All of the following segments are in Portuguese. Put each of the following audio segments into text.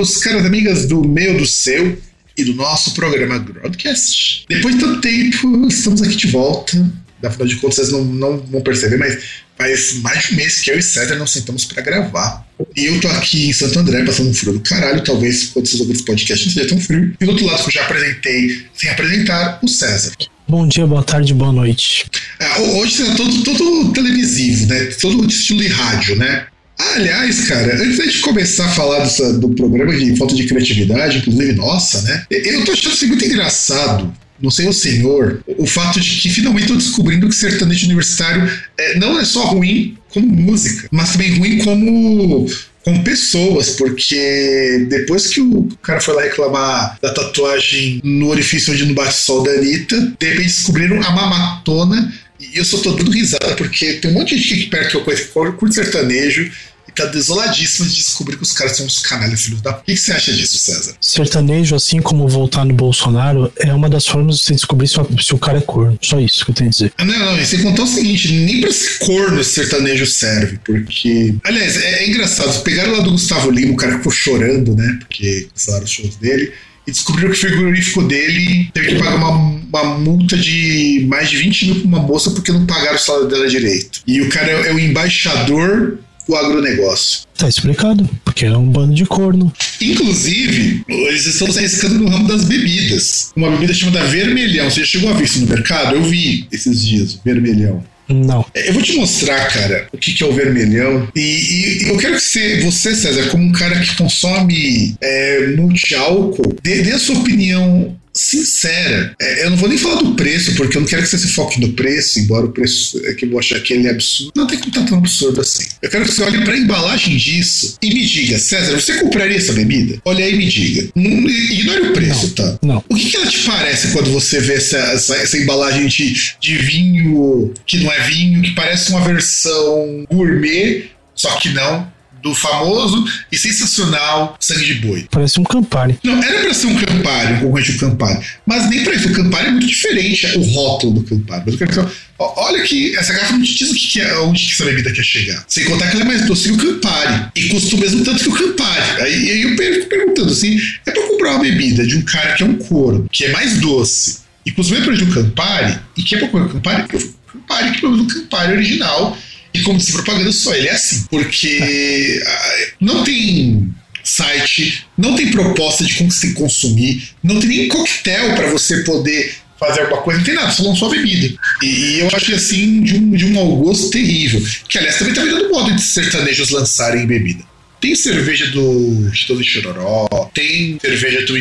amigos, caras amigas do meu, do seu e do nosso programa Broadcast. Depois de tanto tempo, estamos aqui de volta. Afinal de contas, vocês não, não vão perceber, mas faz mais de um mês que eu e César não sentamos para gravar. E eu tô aqui em Santo André, passando um frio do caralho. Talvez, quando vocês ouvirem esse podcast, não seja tão frio. E do outro lado, que eu já apresentei, sem apresentar, o César. Bom dia, boa tarde, boa noite. Ah, hoje será todo, todo televisivo, né? Todo estilo de rádio, né? Aliás, cara, antes de começar a falar dessa, do programa de falta de criatividade, inclusive nossa, né? Eu tô achando assim muito engraçado não sei o senhor, o fato de que finalmente estou descobrindo que sertanejo universitário é, não é só ruim como música, mas também ruim como com pessoas, porque depois que o cara foi lá reclamar da tatuagem no orifício onde não bate sol da Anitta, de repente descobriram a mamatona e eu só tô dando risada porque tem um monte de gente aqui perto que eu conheço que sertanejo e tá desoladíssimo de descobrir que os caras são uns canalhas filhos da. O que, que você acha disso, César? Sertanejo, assim como voltar no Bolsonaro, é uma das formas de você descobrir se, se o cara é corno. Só isso que eu tenho a dizer. Não, não, e sem contar o seguinte, nem pra ser corno esse sertanejo serve, porque. Aliás, é, é engraçado, pegaram lá do Gustavo Lima, o cara que ficou chorando, né? Porque cancelaram os shows dele e descobriram que o frigorífico dele teve que pagar uma, uma multa de mais de 20 mil pra uma moça porque não pagaram o salário dela direito. E o cara é, é o embaixador do agronegócio. Tá explicado, porque é um bando de corno. Inclusive, eles estão se arriscando no ramo das bebidas. Uma bebida chamada vermelhão. Você já chegou a ver isso no mercado? Eu vi esses dias, vermelhão. Não. Eu vou te mostrar, cara, o que, que é o vermelhão. E, e eu quero que você, você, César, como um cara que consome é, multi-álcool, dê, dê a sua opinião sincera. É, eu não vou nem falar do preço, porque eu não quero que você se foque no preço, embora o preço é que eu vou achar que ele é absurdo. Não tem como estar tão absurdo assim. Eu quero que você olhe para a embalagem disso e me diga, César, você compraria essa bebida? Olha aí e me diga. Não, ignore o preço, Não, tá? não. O que, que ela te parece quando você vê essa, essa, essa embalagem de, de vinho que não é vinho, que parece uma versão gourmet, só que não? Do famoso e sensacional sangue de boi. Parece um Campari. Não, era pra ser um Campari, um concorrente do Campari. Mas nem pra isso. O Campari é muito diferente, o rótulo do Campari. Mas eu quero dizer, olha que essa garrafa não te diz o que, que é, onde que essa bebida quer chegar. Sem contar que ela é mais doce que o Campari. E custa o mesmo tanto que o Campari. Aí, aí eu fico perguntando assim: é pra comprar uma bebida de um cara que é um couro, que é mais doce, e custa o mesmo preço de um Campari, e que é pra comprar o Campari, o Campari, que pelo menos o Campari original. E como se propaganda só ele é assim. Porque ah, não tem site, não tem proposta de como se consumir, não tem nem coquetel para você poder fazer alguma coisa, não tem nada, só lançou a bebida. E, e eu acho assim de um, de um mau gosto terrível. Que aliás também tá virando moda de sertanejos lançarem bebida. Tem cerveja do Chitão de Chororó, tem cerveja do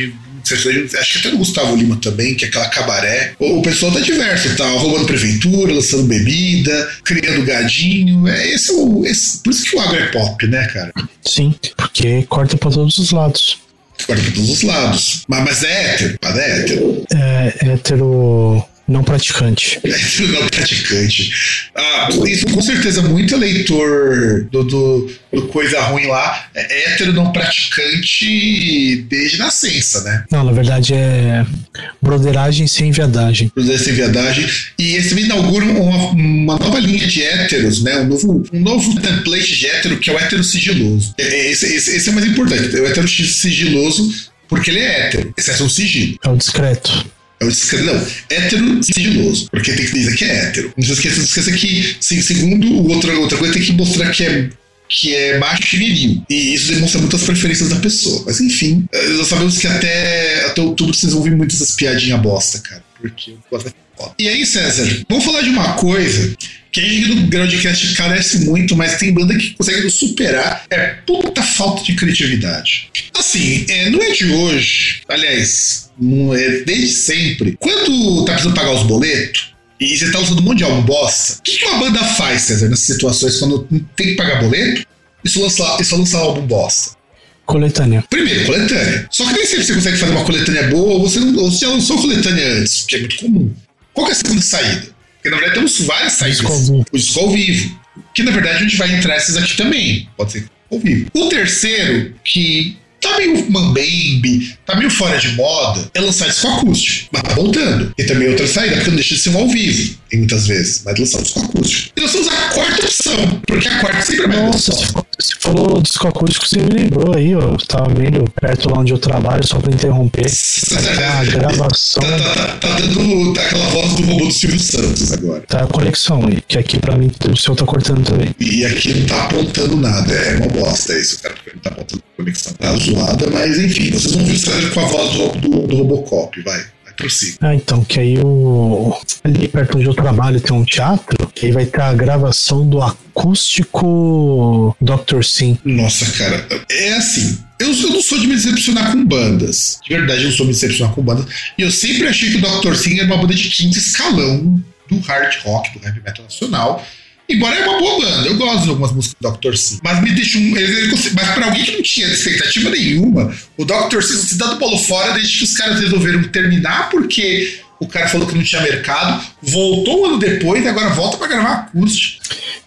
acho que até do Gustavo Lima também, que é aquela cabaré. O, pessoal tá diverso, tá roubando prefeitura, lançando bebida, criando gadinho. É, esse é o, esse, por isso que o agro é pop, né, cara? Sim, porque corta pra todos os lados. Corta pra todos os lados. Mas, mas é hétero, mas é hétero. É hétero não praticante. Hétero não praticante. Ah, isso com certeza muito eleitor do, do, do coisa ruim lá é hétero não praticante desde nascença, né? Não, na verdade é broderagem sem viadagem. Cruzeiros sem viadagem. E esse me inaugura uma, uma nova linha de héteros, né? Um novo, um novo template de hétero que é o hétero sigiloso. É, Esse, esse, esse é o mais importante. É o hétero sigiloso porque ele é hétero, exceto o sigilo. É o discreto. É o discreto, não, hétero sigiloso, porque tem que dizer que é hétero. Não se esqueça, esqueça que, sim, segundo o outra, coisa, tem que mostrar que é que é macho e viril. E isso demonstra muitas preferências da pessoa. Mas enfim, eh, nós sabemos que até, até outubro vocês vão ouvir muitas piadinhas bosta, cara. Porque eu da foda. E aí, César, vamos falar de uma coisa que a gente do Groundcast carece muito, mas tem banda que consegue superar. É puta falta de criatividade. Assim, é, não é de hoje, aliás, não é desde sempre. Quando tá precisando pagar os boletos, e você tá usando um monte de álbum bosta, o que, uma banda faz, César, nessas situações, quando tem que pagar boleto? Isso lança, isso lança álbum bosta. Coletânea. Primeiro, coletânea. Só que nem sempre você consegue fazer uma coletânea boa, ou você, não, ou você já lançou coletânea antes, que é muito comum. Qual é a segunda saída? Porque na verdade temos várias saídas. O disco ao vivo. Que na verdade a gente vai entrar essas aqui também. Pode ser ao vivo. O terceiro, que tá meio mambembe, tá meio fora de moda, é lançar disco acústico. Mas tá voltando. E também outra saída, porque não deixa de ser um ao vivo, tem muitas vezes, mas lançar disco acústico. E nós temos a quarta opção, porque a quarta sempre é mais Nossa. Você falou disco acústico, você me lembrou aí, ó. Eu tava vendo perto lá onde eu trabalho, só pra interromper. A gravação Tá, tá, tá, tá dando tá aquela voz do robô do Silvio Santos agora. da conexão aí, que aqui pra mim o seu tá cortando também. E aqui não tá apontando nada, é uma bosta isso, cara, porque não tá apontando conexão. Tá zoada, mas enfim, vocês vão ver com a voz do, do, do Robocop, vai. Prossiga. Ah, então, que aí o. Ali perto onde eu trabalho tem um teatro, que aí vai ter a gravação do acústico Dr. Sim. Nossa, cara, é assim. Eu, eu não sou de me decepcionar com bandas. De verdade, eu não sou de me decepcionar com bandas. E eu sempre achei que o Dr. Sim era uma banda de quinto escalão do hard rock, do heavy metal nacional. Embora é uma boa banda, eu gosto de algumas músicas do Dr. Sim. Mas me deixa um. ele- ele conse- Mas pra alguém que não tinha expectativa nenhuma, o Dr. Sim se dá do bolo fora desde que os caras resolveram terminar, porque o cara falou que não tinha mercado, voltou um ano depois e agora volta pra gravar acústico.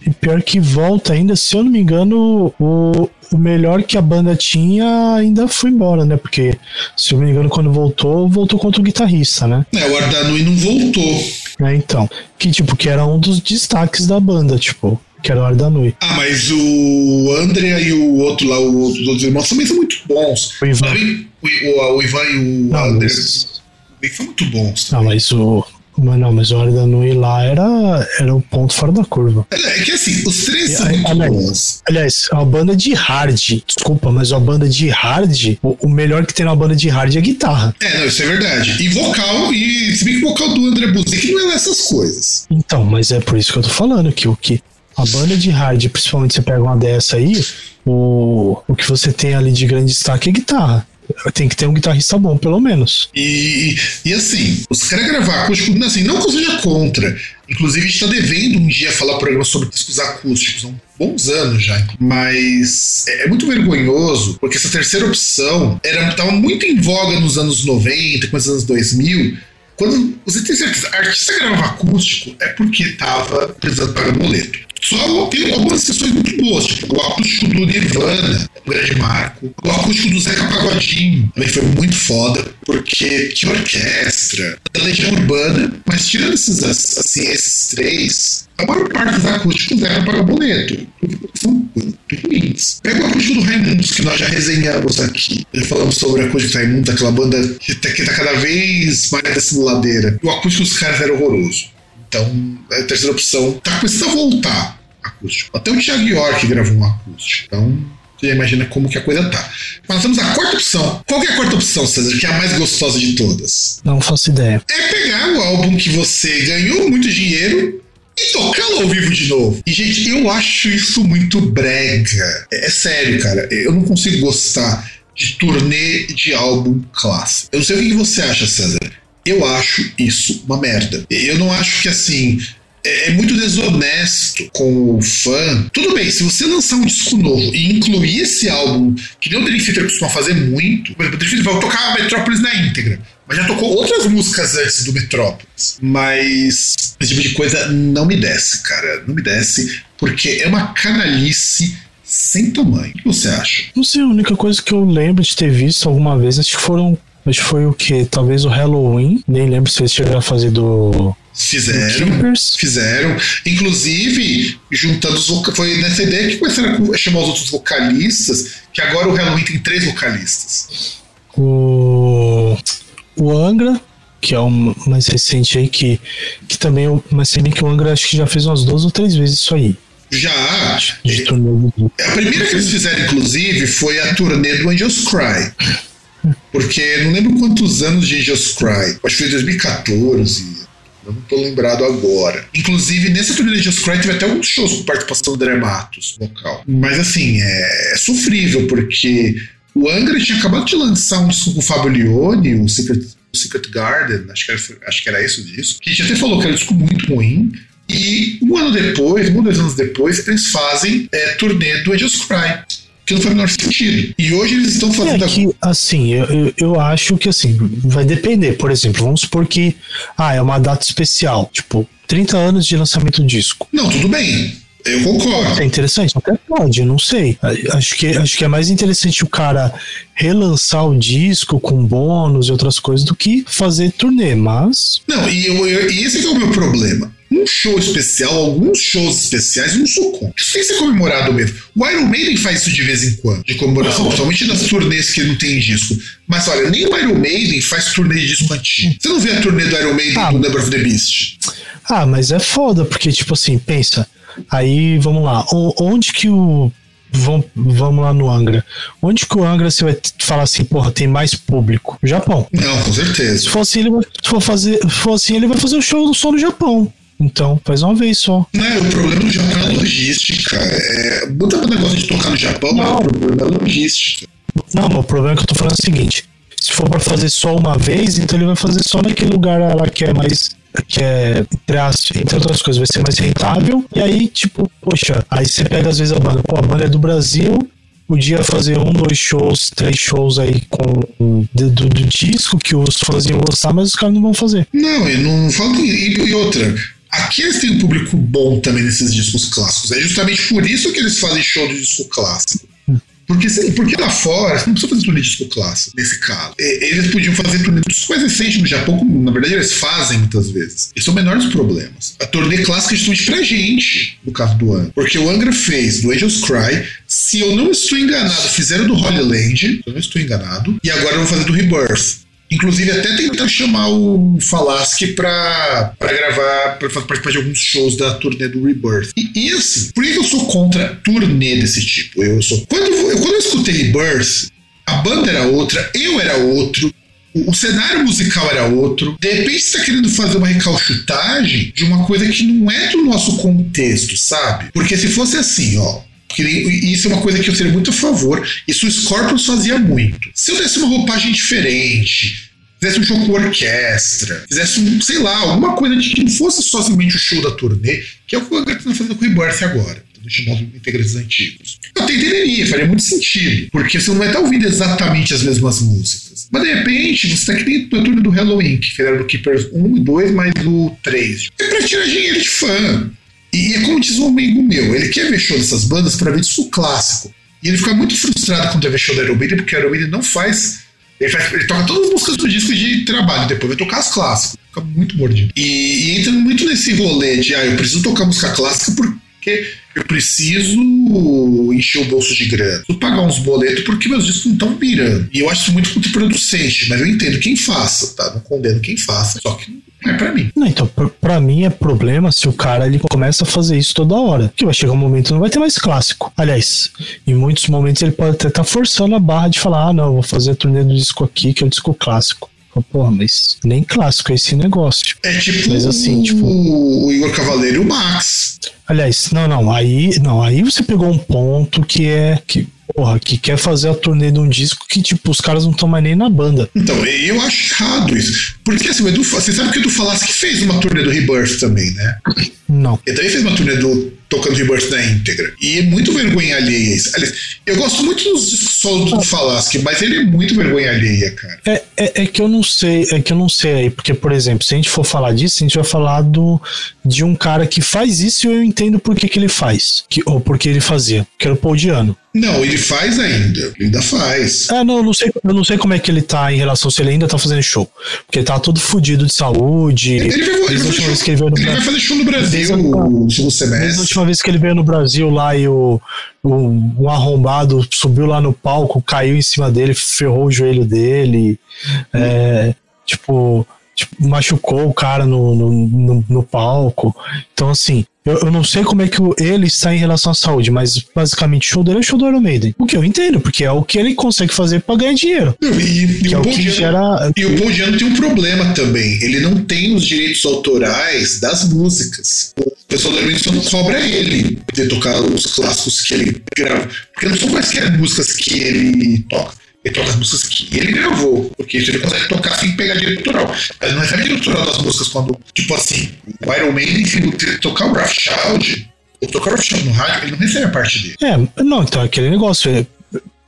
E pior que volta ainda, se eu não me engano, o, o melhor que a banda tinha ainda foi embora, né? Porque, se eu não me engano, quando voltou, voltou contra o guitarrista, né? É, o Ardanui não voltou. É, então. Que, tipo, que era um dos destaques da banda, tipo, que era o Ardanui. Ah, mas o André e o outro lá, os outros irmãos também são muito bons. O Ivan. O, o- o Ivan e o Não, André mas, também são muito bons. Também. mas o. Mas não, mas o Ardanui lá era, era o ponto fora da curva. É que assim, os três são muito bons. Aliás, a banda de hard, desculpa, mas a banda de hard, o, o melhor que tem na banda de hard é a guitarra. É, não, isso é verdade. E vocal, e se bem que o vocal do André Buzik não é essas coisas. Então, mas é por isso que eu tô falando que o que a banda de hard, principalmente você pega uma dessa aí, o, o que você tem ali de grande destaque é guitarra. Tem que ter um guitarrista bom, pelo menos. E, e assim, os caras gravar acústico, assim, não que eu seja contra. Inclusive, a gente tá devendo um dia falar programa sobre discos acústicos, uns bons anos já. Mas é, é muito vergonhoso, porque essa terceira opção era, tava muito em voga nos anos 90, com os anos 2000. Quando você tem certeza, artista grava acústico é porque tava precisando pagar boleto. Só tem algumas sessões muito boas, tipo o acústico do Nirvana, um grande marco. O acústico do Zeca Pagodinho também foi muito foda, porque tinha orquestra, da Legião Urbana, mas tirando esses, assim, esses três, a maior parte dos acústicos eram para boleto, são. Pega o acústico do Raimundos, que nós já resenhamos aqui. Já falamos sobre o acústico do Raimundos, aquela banda que tá, tá cada vez mais descendo ladeira. O acústico dos caras era horroroso. Então, a terceira opção tá começando a voltar acústico. Até o Thiago York gravou um acústico. Então, você já imagina como que a coisa tá. Mas nós temos a quarta opção. Qual que é a quarta opção, César? Que é a mais gostosa de todas? Não faço ideia. É pegar o álbum que você ganhou muito dinheiro e tocá-lo ao vivo de novo. E, gente, eu acho isso muito brega. É, é sério, cara. Eu não consigo gostar de turnê de álbum clássico. Eu não sei o que que você acha, César. Eu acho isso uma merda. Eu não acho que assim. É é muito desonesto com o fã. Tudo bem, se você lançar um disco novo e incluir esse álbum, que nem o Dream Theater costuma fazer muito, por exemplo, o Dream Theater vai tocar a Metrópolis na íntegra, mas já tocou outras músicas antes do Metrópolis. Mas esse tipo de coisa não me desce, cara. Não me desce, porque é uma canalice sem tamanho. O que você acha? Não sei, a única coisa que eu lembro de ter visto alguma vez, acho que foram. Acho que foi o que? Talvez o Halloween. Nem lembro se eles chegaram a fazer do. do Fizeram. Keepers. Fizeram. Inclusive, juntando os voca- Foi nessa ideia que começaram a chamar os outros vocalistas, que agora o Halloween tem três vocalistas. O. O Angra, que é o mais recente aí, que, que também. é Mas se bem que o Angra acho que já fez umas duas ou três vezes isso aí. Já. De turnê. A primeira que eles fizeram, inclusive, foi a turnê do Angels Cry. Porque não lembro quantos anos de Angels Cry. Acho que foi 2014. Eu não tô lembrado agora. Inclusive, nesse turnê de Cry teve até alguns shows com participação do Dramatos local. Mas assim, é, é sofrível, porque o Angra tinha acabado de lançar um disco com o Fabio Leone, o Secret, o Secret Garden, acho que, era, acho que era isso disso, que a gente até falou que era um disco muito ruim. E um ano depois, um ou dois anos depois, eles fazem é, turnê do Just Cry que não faz o menor sentido. E hoje eles estão fazendo. É que, assim, eu, eu acho que assim, vai depender. Por exemplo, vamos supor que ah, é uma data especial, tipo, 30 anos de lançamento do disco. Não, tudo bem. Eu concordo. É interessante, até pode, não sei. Acho que, acho que é mais interessante o cara relançar o disco com bônus e outras coisas do que fazer turnê, mas. Não, e, eu, eu, e esse é o meu problema um show especial, alguns shows especiais, não sou contra. Isso tem que ser comemorado mesmo. O Iron Maiden faz isso de vez em quando, de comemoração, principalmente nas turnês que não tem disco. Mas olha, nem o Iron Maiden faz turnê de disco antigo. Você não vê a turnê do Iron Maiden ah, do Number of the Beast? Ah, mas é foda, porque, tipo assim, pensa. Aí, vamos lá. Onde que o vamos, vamos lá no Angra. Onde que o Angra você vai falar assim, porra, tem mais público? Japão. Não, com certeza. Se for assim, ele vai, se for fazer, se for assim, ele vai fazer o show só no Japão. Então, faz uma vez só. Não, o problema do Japão é logística. É, muita negócio de tocar no Japão, não. o problema é logística. Não, o problema é que eu tô falando é o seguinte: se for para fazer só uma vez, então ele vai fazer só naquele lugar lá que é mais. Que é, entre outras coisas, vai ser mais rentável. E aí, tipo, poxa, aí você pega às vezes a banda, pô, a banda é do Brasil, podia fazer um, dois shows, três shows aí com do, do, do disco que os fãs iam gostar, mas os caras não vão fazer. Não, e não fala e, e outra. Aqui eles têm um público bom também nesses discos clássicos. É justamente por isso que eles fazem show de disco clássico. Porque, porque lá fora, você não precisa fazer turnê de disco clássico, nesse caso. Eles podiam fazer turnê de discos mais recentes no Japão, na verdade eles fazem muitas vezes. Esse é o menor dos problemas. A turnê clássica é justamente pra gente, no caso do Angra. Porque o Angra fez do Angels Cry, se eu não estou enganado, fizeram do Holy Land, eu não estou enganado, e agora vão fazer do Rebirth. Inclusive, até tentar chamar o Falaschi pra, gravar, pra participar de alguns shows da turnê do Rebirth. E, e assim, por que eu sou contra turnê desse tipo? Eu sou. Quando eu, quando eu escutei Rebirth, a banda era outra, eu era outro, o, cenário musical era outro. De repente você está querendo fazer uma recalchutagem de uma coisa que não é do nosso contexto, sabe? Porque se fosse assim, ó. Isso é uma coisa que eu seria muito a favor. Isso o Scorpions fazia muito. Se eu desse uma roupagem diferente, fizesse um show com orquestra, fizesse um, sei lá, alguma coisa que não fosse somente o show da turnê, que é o que o Angra está fazendo com o Rebirth agora, chamando integrantes antigos. Eu entenderia, faria muito sentido, porque você não vai estar ouvindo exatamente as mesmas músicas. Mas de repente, você está aqui na turnê do Halloween, que fizeram do Keepers 1 e 2, mais do 3. É pra tirar dinheiro de fã. E é como diz um amigo meu, ele quer ver show dessas bandas para ver disco clássico. E ele fica muito frustrado quando ver show da Maiden, porque a Maiden não faz ele, faz, ele toca todas as músicas do disco de trabalho, depois vai tocar as clássicas. Fica muito mordido. E, e entra muito nesse rolê de, ah, eu preciso tocar música clássica porque eu preciso encher o bolso de grana. Preciso pagar uns boletos porque meus discos não estão virando. E eu acho isso muito contraproducente, mas eu entendo quem faça, tá? Não condeno quem faça. Só que é pra mim. Não, então, pra mim é problema se o cara ele começa a fazer isso toda hora. Que vai chegar um momento que não vai ter mais clássico. Aliás, em muitos momentos ele pode até estar tá forçando a barra de falar: ah, não, vou fazer a turnê do disco aqui, que é o disco clássico. Porra, mas nem clássico é esse negócio. É tipo, mas assim, tipo o Igor Cavaleiro e o Max. Aliás, não, não, aí, não, aí você pegou um ponto que é que porra, que quer fazer a turnê de um disco que, tipo, os caras não estão mais nem na banda. Então, eu acho errado isso. Porque, assim, o Edu, você sabe que o Edu Falasse que fez uma turnê do Rebirth também, né? Não. Ele também fez uma turnê do tocando Rebirth na íntegra. E é muito vergonha alheia isso. Aliás, eu gosto muito dos discos solos do Falasque, mas ele é muito vergonha alheia, cara. É, é, é, que eu não sei, é que eu não sei aí, porque, por exemplo, se a gente for falar disso, a gente vai falar do, de um cara que faz isso e eu entendo por que, que ele faz. Que, ou por que ele fazia, que era o Paul Diano. Não, ele faz ainda. Ele ainda faz. Ah, não, eu não sei, eu não sei como é que ele tá em relação se ele ainda tá fazendo show. Porque ele tá todo fudido de saúde. Ele, vai, ele, vai, show, ele, ele vai, fazer show no Brasil no segundo semestre. Última vez que ele veio no Brasil lá e o, o, o arrombado subiu lá no palco, caiu em cima dele, ferrou o joelho dele. É, tipo, tipo, machucou o cara no, no, no, no palco. Então, assim, Eu, eu não sei como é que ele está em relação à saúde, mas basicamente o show dele é o show do Iron Maiden. O que eu entendo, porque é o que ele consegue fazer pra ganhar dinheiro. Não, E, e é o o Paul Diano- gera. E o Paul Diano tem um problema também. Ele não tem os direitos autorais das músicas. O pessoal da Emerson cobra ele de tocar os clássicos que ele grava. Porque não são quaisquer músicas que ele toca. Ele toca as músicas que ele gravou. Porque isso ele consegue tocar sem pegar direito autoral. Mas não recebe direito autoral das músicas quando. Tipo assim, o Iron Maiden, se tocar o Rothschild, ou tocar o Rothschild no rádio, ele não recebe a parte dele. É, não, então é aquele negócio. É,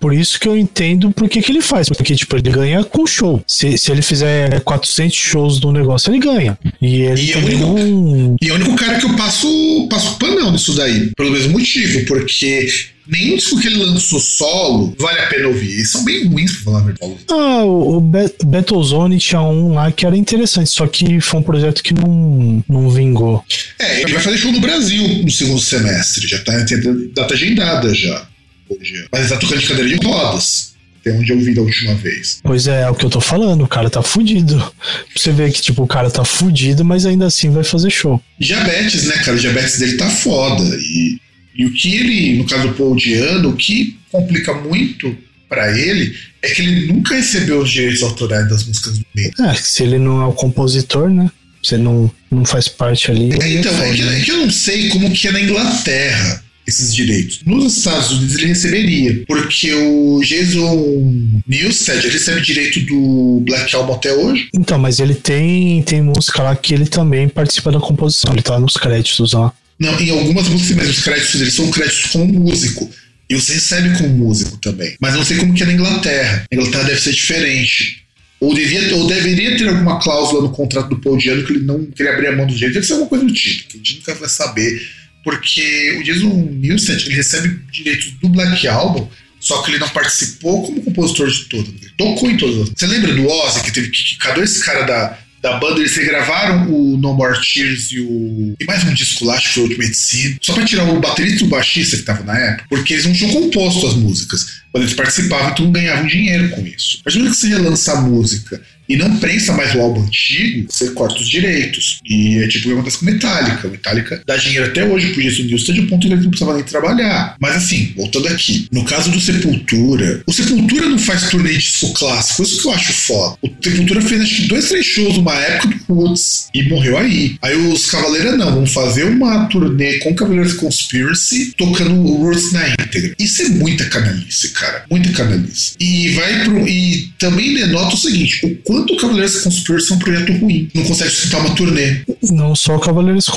por isso que eu entendo por que, que ele faz. Porque, tipo, ele ganha com show. Se, se ele fizer 400 shows do negócio, ele ganha. E ele E é o único- não. E é o único cara que eu passo, passo panão nisso daí. Pelo mesmo motivo, porque nenhum disco que ele lançou solo vale a pena ouvir. Eles são bem ruins, pra falar a verdade. Ah, o, o Be- Battlezone tinha um lá que era interessante, só que foi um projeto que não, não vingou. É, ele vai fazer show no Brasil no segundo semestre. Já tá tem data agendada já. Hoje. Mas ele tá tocando de cadeira de rodas. Até onde eu vi da última vez. Pois é, é o que eu tô falando, o cara tá fudido. Você vê que, tipo, o cara tá fudido, mas ainda assim vai fazer show. Diabetes, né, cara? O diabetes dele tá foda. E, e o que ele, no caso do Paul Diano, o que complica muito pra ele é que ele nunca recebeu os direitos autorais das músicas do meio. É, se ele não é o compositor, né? Ele não, não faz parte ali. É, então, é que, é que eu não sei como que é na Inglaterra esses direitos. Nos Estados Unidos ele receberia, porque o Jason Newsted ele recebe direito do Black Album até hoje. Então, mas ele tem, tem música lá que ele também participa da composição. Ele tá nos créditos lá. Não, em algumas músicas, mas os créditos dele são créditos como músico. E você recebe como músico também. Mas não sei como que é na Inglaterra. Na Inglaterra deve ser diferente. Ou, devia, ou deveria ter alguma cláusula no contrato do Paul Diano que ele não queria abrir a mão do direito. Deve ser alguma coisa do tipo, que a gente nunca vai saber. Porque o Jason Newsted ele recebe direitos do Black Album, só que ele não participou como compositor de todas. Ele tocou em todas. Você lembra do Ozzy, que teve que cada esse cara da, da banda, eles regravaram o No More Tears e o. E mais um disco lá, acho que foi o Ultimate Sin, só pra tirar o baterista e o baixista que tava na época, porque eles não tinham composto as músicas. Quando eles participavam, então ganhavam dinheiro com isso. Mas quando você relança a música e não prensa mais o álbum antigo, você corta os direitos. E é tipo o que acontece com Metallica. Metallica dá dinheiro até hoje pro Jason Newsted, de ponto que ele não precisava nem trabalhar. Mas assim, voltando aqui, no caso do Sepultura, o Sepultura não faz turnê de disco clássico, isso que eu acho foda. O Sepultura fez acho que dois, três shows numa época do Roots e morreu aí. Aí os Cavaleiros não, vão fazer uma turnê com Cavaleiros Conspiracy tocando o Roots na íntegra. Isso é muita canalice, cara. Muita canalice. E vai pro. E também denota o seguinte: o quanto Cavaleiros Conspiracy é um projeto ruim. Não consegue sustentar uma turnê. Não só Cavaleiros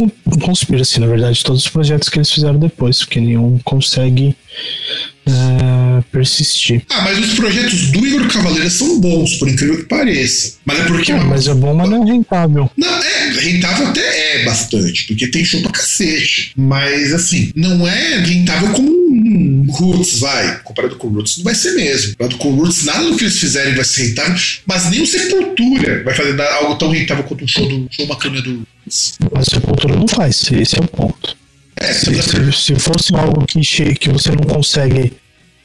Conspiracy, na verdade, todos os projetos que eles fizeram depois, porque nenhum consegue é, persistir. Ah, mas os projetos do Igor Cavaleira são bons, por incrível que pareça. Mas é porque. É, mas é bom, mas não é rentável. Não, é, rentável até é bastante, porque tem show pra cacete. Mas, assim, não é rentável como um Roots, vai. Comparado com o Roots, não vai ser mesmo. Comparado com o Roots, nada do que eles fizerem vai ser rentável, mas nem o Sepultura vai fazer algo tão rentável quanto um show, do, show uma câmera do Roots. Mas Sepultura não faz, esse é o ponto. É, Se, se, se fosse algo que, que você não consegue.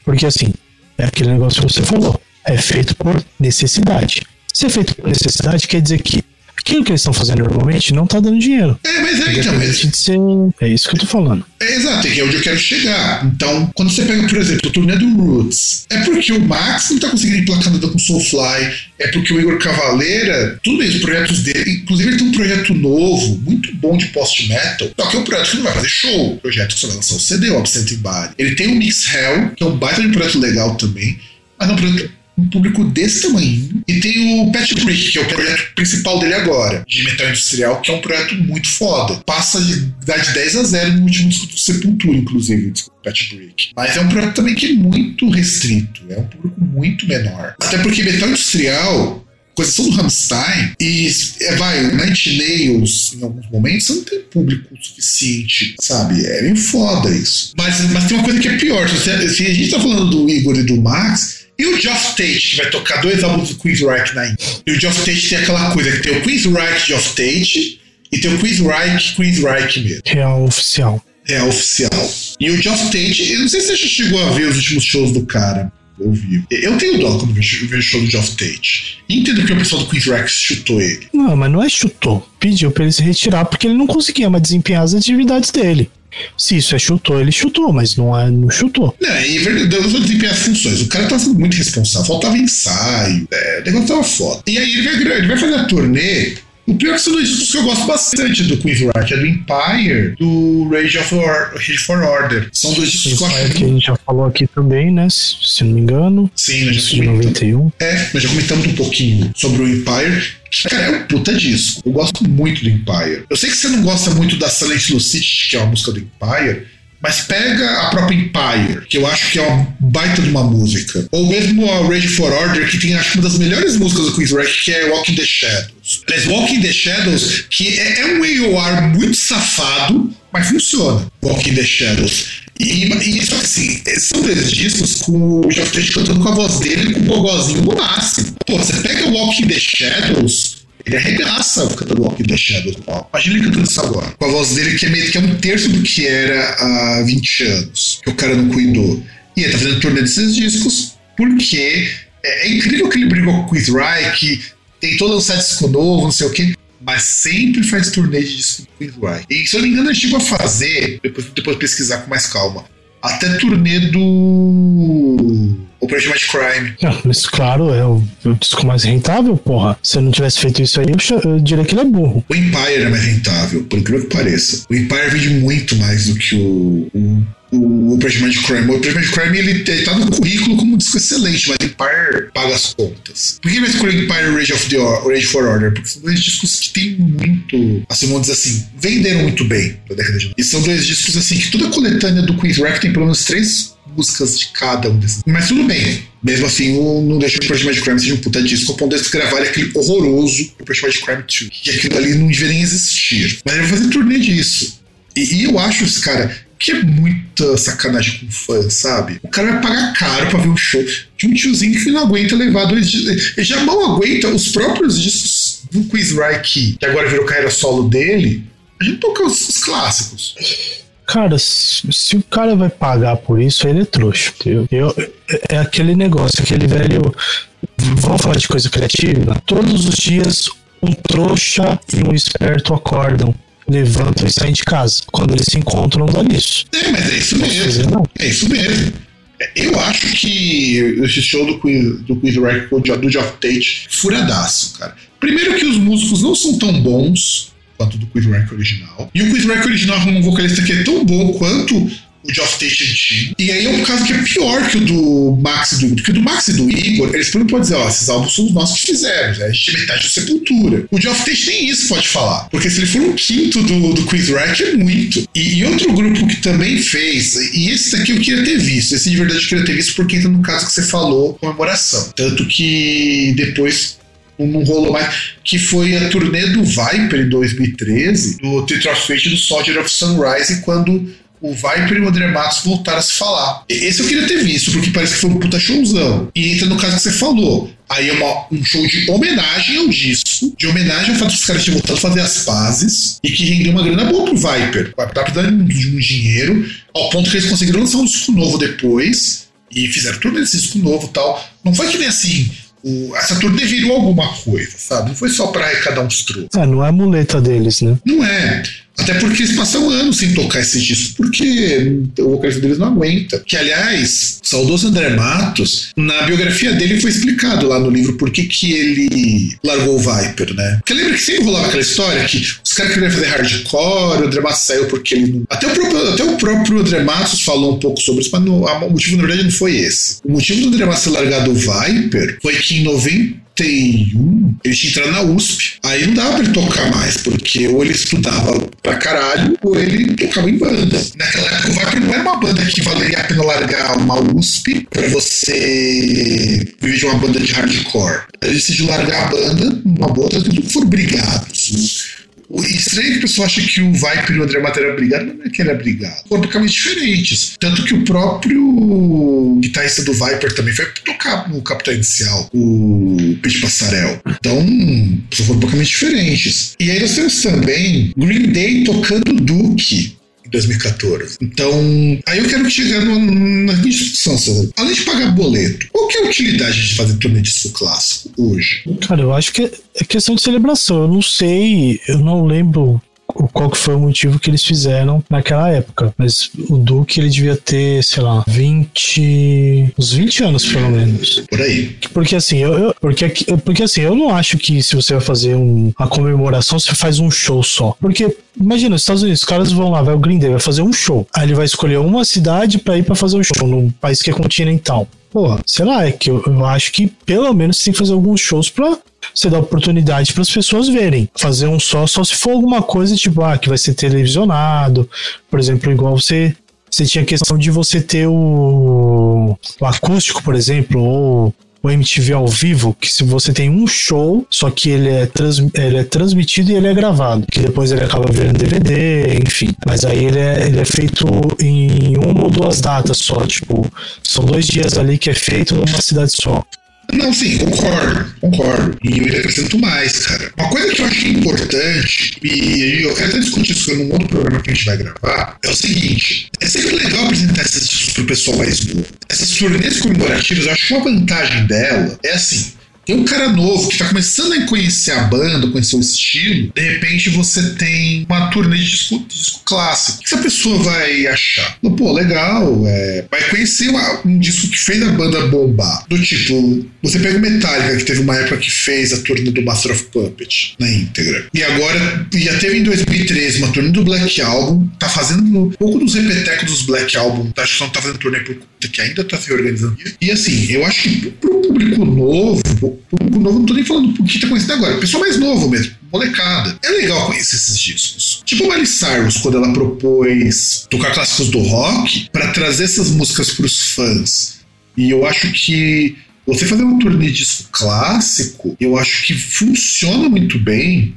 Porque assim, é aquele negócio que você falou. É feito por necessidade. Se é feito por necessidade, quer dizer que aquilo que eles estão fazendo normalmente não tá dando dinheiro. é, mas é, então, mas, de ser. É isso que eu tô falando. É, exato, é que é onde eu quero chegar. Então, quando você pega, por exemplo, o turnê do Roots, é porque o Max não tá conseguindo emplacar nada com Soulfly, é porque o Igor Cavaleira, tudo bem, os projetos dele, inclusive ele tem um projeto novo, muito bom de post-metal, só que é um projeto que não vai fazer show, o projeto que só vai lançar o CD, o Absent Body. Ele tem o Mix Hell, que é um baita de um projeto legal também, mas é um projeto um público desse tamanho. E tem o Pat Brick, que é o projeto principal dele agora, de metal industrial, que é um projeto muito foda. Passa de dar de 10 a 0 no último disco do Sepultura, inclusive, o disco Pat Brick. Mas é um projeto também que é muito restrito, é um público muito menor. Até porque metal industrial, com exceção do Rammstein, e é, vai, o Night Nails, em alguns momentos, você não tem público suficiente, sabe? É bem foda isso. Mas, mas tem uma coisa que é pior, se, se a gente tá falando do Igor e do Max, e o Geoff Tate, que vai tocar dois álbuns do Queen's Reich na Índia. E o Geoff Tate tem aquela coisa que tem o Queen's Reich Geoff Tate e tem o Queen's Reich Queen's Reich mesmo. Real oficial. É oficial. E o Geoff Tate, eu não sei se você chegou a ver os últimos shows do cara. ao vivo. Eu tenho dó quando vejo, vejo o show do Geoff Tate. Entendo que o pessoal do Queen's Rex chutou ele. Não, mas não é chutou. Pediu pra ele se retirar porque ele não conseguia mais desempenhar as atividades dele. Se isso é chutou, ele chutou, mas não é não chutou. Não, e é verdade, eu vou desempenhar funções. O cara tava sendo muito responsável, faltava ensaio, é, o negócio tava foda. E aí ele vai, ele vai fazer a turnê. O pior que são dois discos que eu gosto bastante do Queen's Rock, é do Empire, do Rage of Or, Rage for Order. São dois discos que eu acho que a gente já falou aqui também, né? Se, se não me engano. Sim, nós já de comentamos. 91. É, nós já comentamos um pouquinho sobre o Empire. Cara, é um puta disco. Eu gosto muito do Empire. Eu sei que você não gosta muito da Silent Lucidity, que é uma música do Empire, mas pega a própria Empire, que eu acho que é uma baita de uma música. Ou mesmo a Rage for Order, que tem acho uma das melhores músicas do Queen's Wreck, que é Walking the Shadows. Aliás, Walking the Shadows, que é, é um AOR muito safado, mas funciona. Walking the Shadows. E, e só que assim, são dois discos com o Geoff Tate cantando com a voz dele com o gogozinho no máximo. Pô, você pega Walking the Shadows, ele arregaça cantando Walking the Shadows. Ó, Imagina ele cantando isso agora. Com a voz dele que é, meio, que é um terço do que era há 20 anos. Que o cara não cuidou. E ele tá fazendo turnê desses discos porque é, é incrível que ele brigou com o Chris Rye, que tentou lançar disco novo, não sei o quê. Mas sempre faz turnê de disco com o Chris Rye. E se eu não me engano, ele chegou a fazer, depois, depois pesquisar com mais calma, até turnê do Operation Mad Crime. Ah, mas claro, é o, o disco mais rentável, porra. Se eu não tivesse feito isso aí, eu, eu diria que ele é burro. O Empire é mais rentável, por incrível que pareça. O Empire vende muito mais do que o, o, o Operation Mad Crime. O Operation Crime ele, ele tá no currículo como um disco excelente, mas Empire paga as contas. Por que vai escolher o Empire Rage, of the Rage for Order? Porque são dois discos que tem muito, assim, vamos dizer assim, venderam muito bem na década de 90. E são dois discos assim que toda a coletânea do Queen's Rack tem pelo menos três músicas de cada um desses. Mas tudo bem. Mesmo assim, o- não deixa o Project Mad Crime seja um puta disco, ao ponto deles gravarem aquele horroroso Project Mad Crime 2. Que aquilo ali não deveria existir. Mas ele vai fazer turnê disso. E, e eu acho, cara, que é muita sacanagem com fã, sabe? O cara vai pagar caro pra ver um show de um tiozinho que não aguenta levar dois discos. Ele já mal aguenta os próprios discos do Quiz Reich, que agora virou carreira solo dele. A gente toca os, os clássicos. Cara, se, o cara vai pagar por isso, ele é trouxa. Eu, é aquele negócio, aquele velho. Vamos falar de coisa criativa? Todos os dias, um trouxa e um esperto acordam, levantam e saem de casa. Quando eles se encontram, dá nisso. É, mas é isso dizer mesmo. não. É isso mesmo. Eu acho que esse show do Quiz, do Quiz Record do Geoff Tate, furadaço, cara. Primeiro que os músicos não são tão bons quanto do Quiz Record original. E o Quiz Record original é um vocalista que é tão bom quanto o Geoff Tate antigo. E aí é um caso que é pior que o do Max e do Igor. Porque do Max e do Igor, eles podem pode dizer, ó, esses álbuns são os nossos que fizemos, né? a gente é metade do Sepultura. O Geoff Tate nem isso pode falar. Porque se ele for um quinto do, do Quiz Rack, é muito. E, e outro grupo que também fez, e esse daqui eu queria ter visto, esse de verdade eu queria ter visto porque entra no caso que você falou, comemoração. Tanto que depois não rolou mais, que foi a turnê do Viper em 2013, do Tetra Fate do Soldier of Sunrise, quando o Viper e o André Matos voltaram a se falar. Esse eu queria ter visto, porque parece que foi um puta showzão. E entra no caso que você falou. Aí é uma- um show de homenagem ao disco, de homenagem ao fato dos caras terem voltado a fazer as pazes, e que rendeu uma grana boa pro Viper. Vai tá precisando de um dinheiro, ao ponto que eles conseguiram lançar um disco novo depois, e fizeram tudo esse disco novo e tal. Não foi que nem assim, o- essa turnê virou alguma coisa, sabe? Não foi só pra arrecadar uns trocos. É, não é a muleta deles, né? Não é. Até porque eles passam anos sem tocar esse disco, porque o vocalista deles não aguenta. Que, aliás, saudoso André Matos, na biografia dele foi explicado lá no livro por que, que ele largou o Viper, né? Porque lembra que sempre rolava aquela história que os caras queriam fazer hardcore, o André Matos saiu porque ele não. Até o próprio, até o próprio André Matos falou um pouco sobre isso, mas a- o motivo, na verdade, não foi esse. O motivo do André Matos ter largado o Viper foi que em 91 ele tinha entrado na USP. Aí não dava pra ele tocar mais, porque ou ele estudava pra caralho, ou ele tocava em banda. Naquela época o Viper não era uma banda que valeria a pena largar uma USP pra você viver de uma banda de hardcore. Ele decidiu largar a banda numa boa, tanto que foram brigados. Estranho é que o pessoal acha que o Viper e o André Mato eram brigados, mas não é que era brigado. Foram totalmente diferentes. Tanto que o próprio guitarrista do Viper também foi tocar no Capitão Inicial, o Pete Passarel. Então, foram totalmente diferentes. E aí nós temos também Green Day tocando Duke. Em 2014. Então, aí eu quero chegar na minha discussão. Além de pagar boleto, qual que é a utilidade de fazer turnê de disco clássico hoje? Cara, eu acho que é questão de celebração. Eu não sei, eu não lembro qual que foi o motivo que eles fizeram naquela época. Mas o Duque, ele devia ter, sei lá, 20. uns 20 anos, pelo menos. Por aí. Porque assim, eu, eu- porque, porque assim, eu não acho que se você vai fazer um, uma comemoração, você faz um show só. Porque, imagina, os Estados Unidos, os caras vão lá, vai o Green Day, vai fazer um show. Aí ele vai escolher uma cidade pra ir pra fazer um show, num país que é continental. Porra, sei lá, é que eu, eu acho que pelo menos tem que fazer alguns shows pra você dar oportunidade para as pessoas verem. Fazer um só, só se for alguma coisa tipo, ah, que vai ser televisionado, por exemplo, igual você. Você tinha questão de você ter o, o acústico, por exemplo, ou o MTV ao vivo, que se você tem um show, só que ele é, trans, ele é transmitido e ele é gravado, que depois ele acaba virando DVD, enfim. Mas aí ele é, ele é feito em uma ou duas datas só, tipo, são dois dias ali que é feito numa cidade só. Não, sim, concordo, concordo. E eu ainda acrescento mais, cara. Uma coisa que eu achei importante, e eu quero até discutir isso num outro programa que a gente vai gravar, é o seguinte: é sempre legal apresentar esses discos pro pessoal mais novo. Essas turnês comemorativas, eu acho que uma vantagem dela é assim. Tem um cara novo que tá começando a conhecer a banda, conhecer o estilo, de repente você tem uma turnê de disco, de disco clássico. O que essa pessoa vai achar? Pô, legal, é, vai conhecer uma- um disco que fez a banda bombar. Do tipo, você pega o Metallica, que teve uma época que fez a turnê do Master of Puppet na íntegra. E agora, já teve em 2013 uma turnê do Black Album, tá fazendo um pouco dos repetecos dos Black Album, tá, não tá fazendo turnê por conta que ainda tá se organizando. E assim, eu acho que pro público novo, pro público novo, não tô nem falando por que tá conhecendo agora, pessoal mais novo mesmo, molecada. É legal conhecer esses discos. Tipo Miley Cyrus, quando ela propôs tocar clássicos do rock para trazer essas músicas pros fãs. E eu acho que você fazer uma turnê de disco clássico, eu acho que funciona muito bem,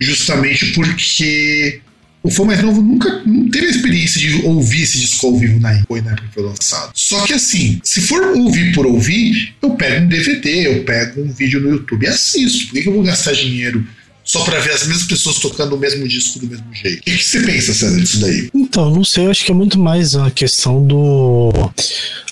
justamente porque o fã mais novo nunca não teve a experiência de ouvir esse disco ao vivo na época na época que foi lançado. Só que assim, se for ouvir por ouvir, eu pego um DVD, eu pego um vídeo no YouTube e assisto. Por que que eu vou gastar dinheiro só pra ver as mesmas pessoas tocando o mesmo disco do mesmo jeito? O que, que você pensa, César, disso daí? Então, não sei, eu acho que é muito mais a questão do.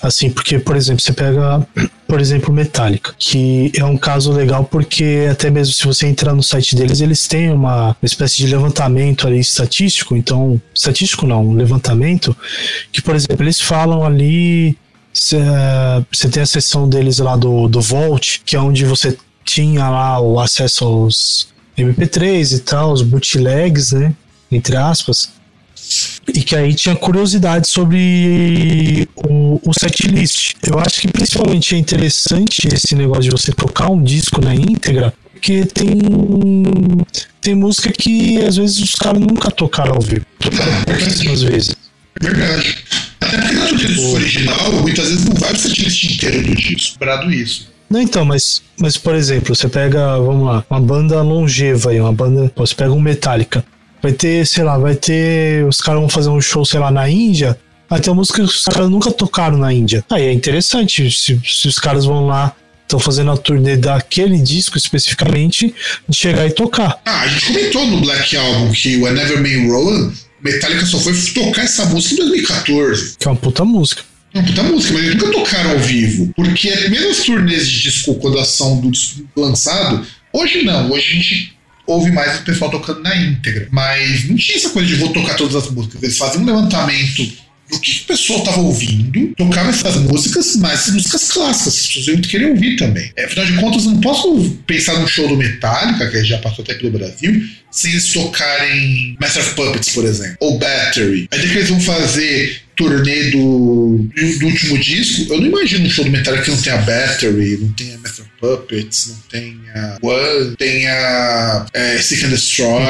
Assim, porque, por exemplo, você pega, por exemplo, Metallica, que é um caso legal porque até mesmo se você entrar no site deles, eles têm uma espécie de levantamento ali estatístico, então, estatístico não, um levantamento, que, por exemplo, eles falam ali. Você você tem a seção deles lá do, do Vault, que é onde você tinha lá o acesso aos MP3 e tal, os bootlegs, né? Entre aspas. E que aí tinha curiosidade sobre o, o setlist. Eu acho que principalmente é interessante esse negócio de você tocar um disco na íntegra, porque tem, tem música que às vezes os caras nunca tocaram ao vivo. Tocaram vezes. Verdade. Até porque do disco original, muitas vezes não vai o setlist inteiro do disco. Brado isso. Não, então, mas, mas por exemplo, você pega, vamos lá, uma banda longeva aí, uma banda, você pega um Metallica, vai ter, sei lá, vai ter, os caras vão fazer um show, sei lá, na Índia, vai ter uma música que os caras nunca tocaram na Índia. Aí é interessante, se, se os caras vão lá, estão fazendo a turnê daquele disco especificamente, de chegar e tocar. Ah, a gente comentou no Black Album que o I Never May Roland, Metallica só foi tocar essa música em 2014. Que é uma puta música. Uma puta música, mas eles nunca tocaram ao vivo. Porque mesmo as turnês de disco, quando elas são do disco lançado, hoje não, hoje a gente ouve mais o pessoal tocando na íntegra. Mas não tinha essa coisa de vou tocar todas as músicas. Eles faziam um levantamento do que o pessoal estava ouvindo, tocava essas músicas, mas músicas clássicas, as pessoas iam querer ouvir também. É, afinal de contas, não posso pensar num show do Metallica, que já passou até pelo Brasil, sem eles tocarem Master of Puppets, por exemplo, ou Battery. Aí depois eles vão fazer turnê do, do, do último disco, eu não imagino um show do Metallica que não tenha Battery, não tenha Master of Puppets, não tenha One, tenha é, Seek and Destroy,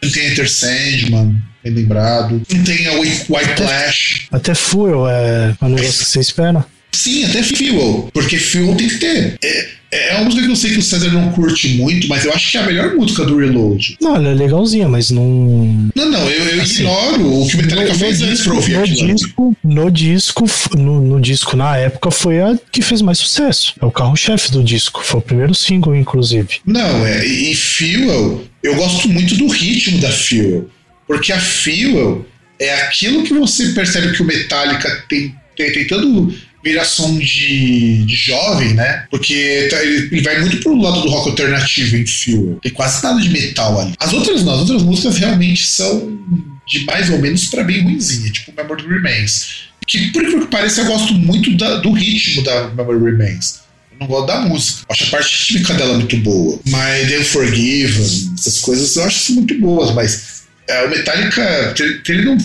Tenha Enter Sandman, bem lembrado, não tenha White, White Flash. Até Fuel é um negócio que você espera. Sim, até Fuel, porque Fuel tem que ter. É, é uma música que eu sei que o César não curte muito, mas eu acho que é a melhor música do Reload. Não, ela é legalzinha, mas não. Não, não, eu, eu Assim, ignoro o que o Metallica no, fez antes pra ouvir no disco, no disco, no, no disco na época foi a que fez mais sucesso. É o carro-chefe do disco. Foi o primeiro single, inclusive. Não, é, e Fuel, eu gosto muito do ritmo da Fuel. Porque a Fuel, É aquilo que você percebe que o Metallica tem, tem tentando virar som de, de jovem, né? Porque tá, ele, ele vai muito pro lado do rock alternativo em Fuel. Tem quase nada de metal ali. As outras não, as outras músicas realmente são de mais ou menos pra bem ruimzinha, tipo Memory Remains. Que por que pareça eu gosto muito da, do ritmo da Memory Remains. Não gosto da música. Acho a parte rítmica dela muito boa. My The Forgiven, essas coisas eu acho muito boas, mas é, o Metallica, ele não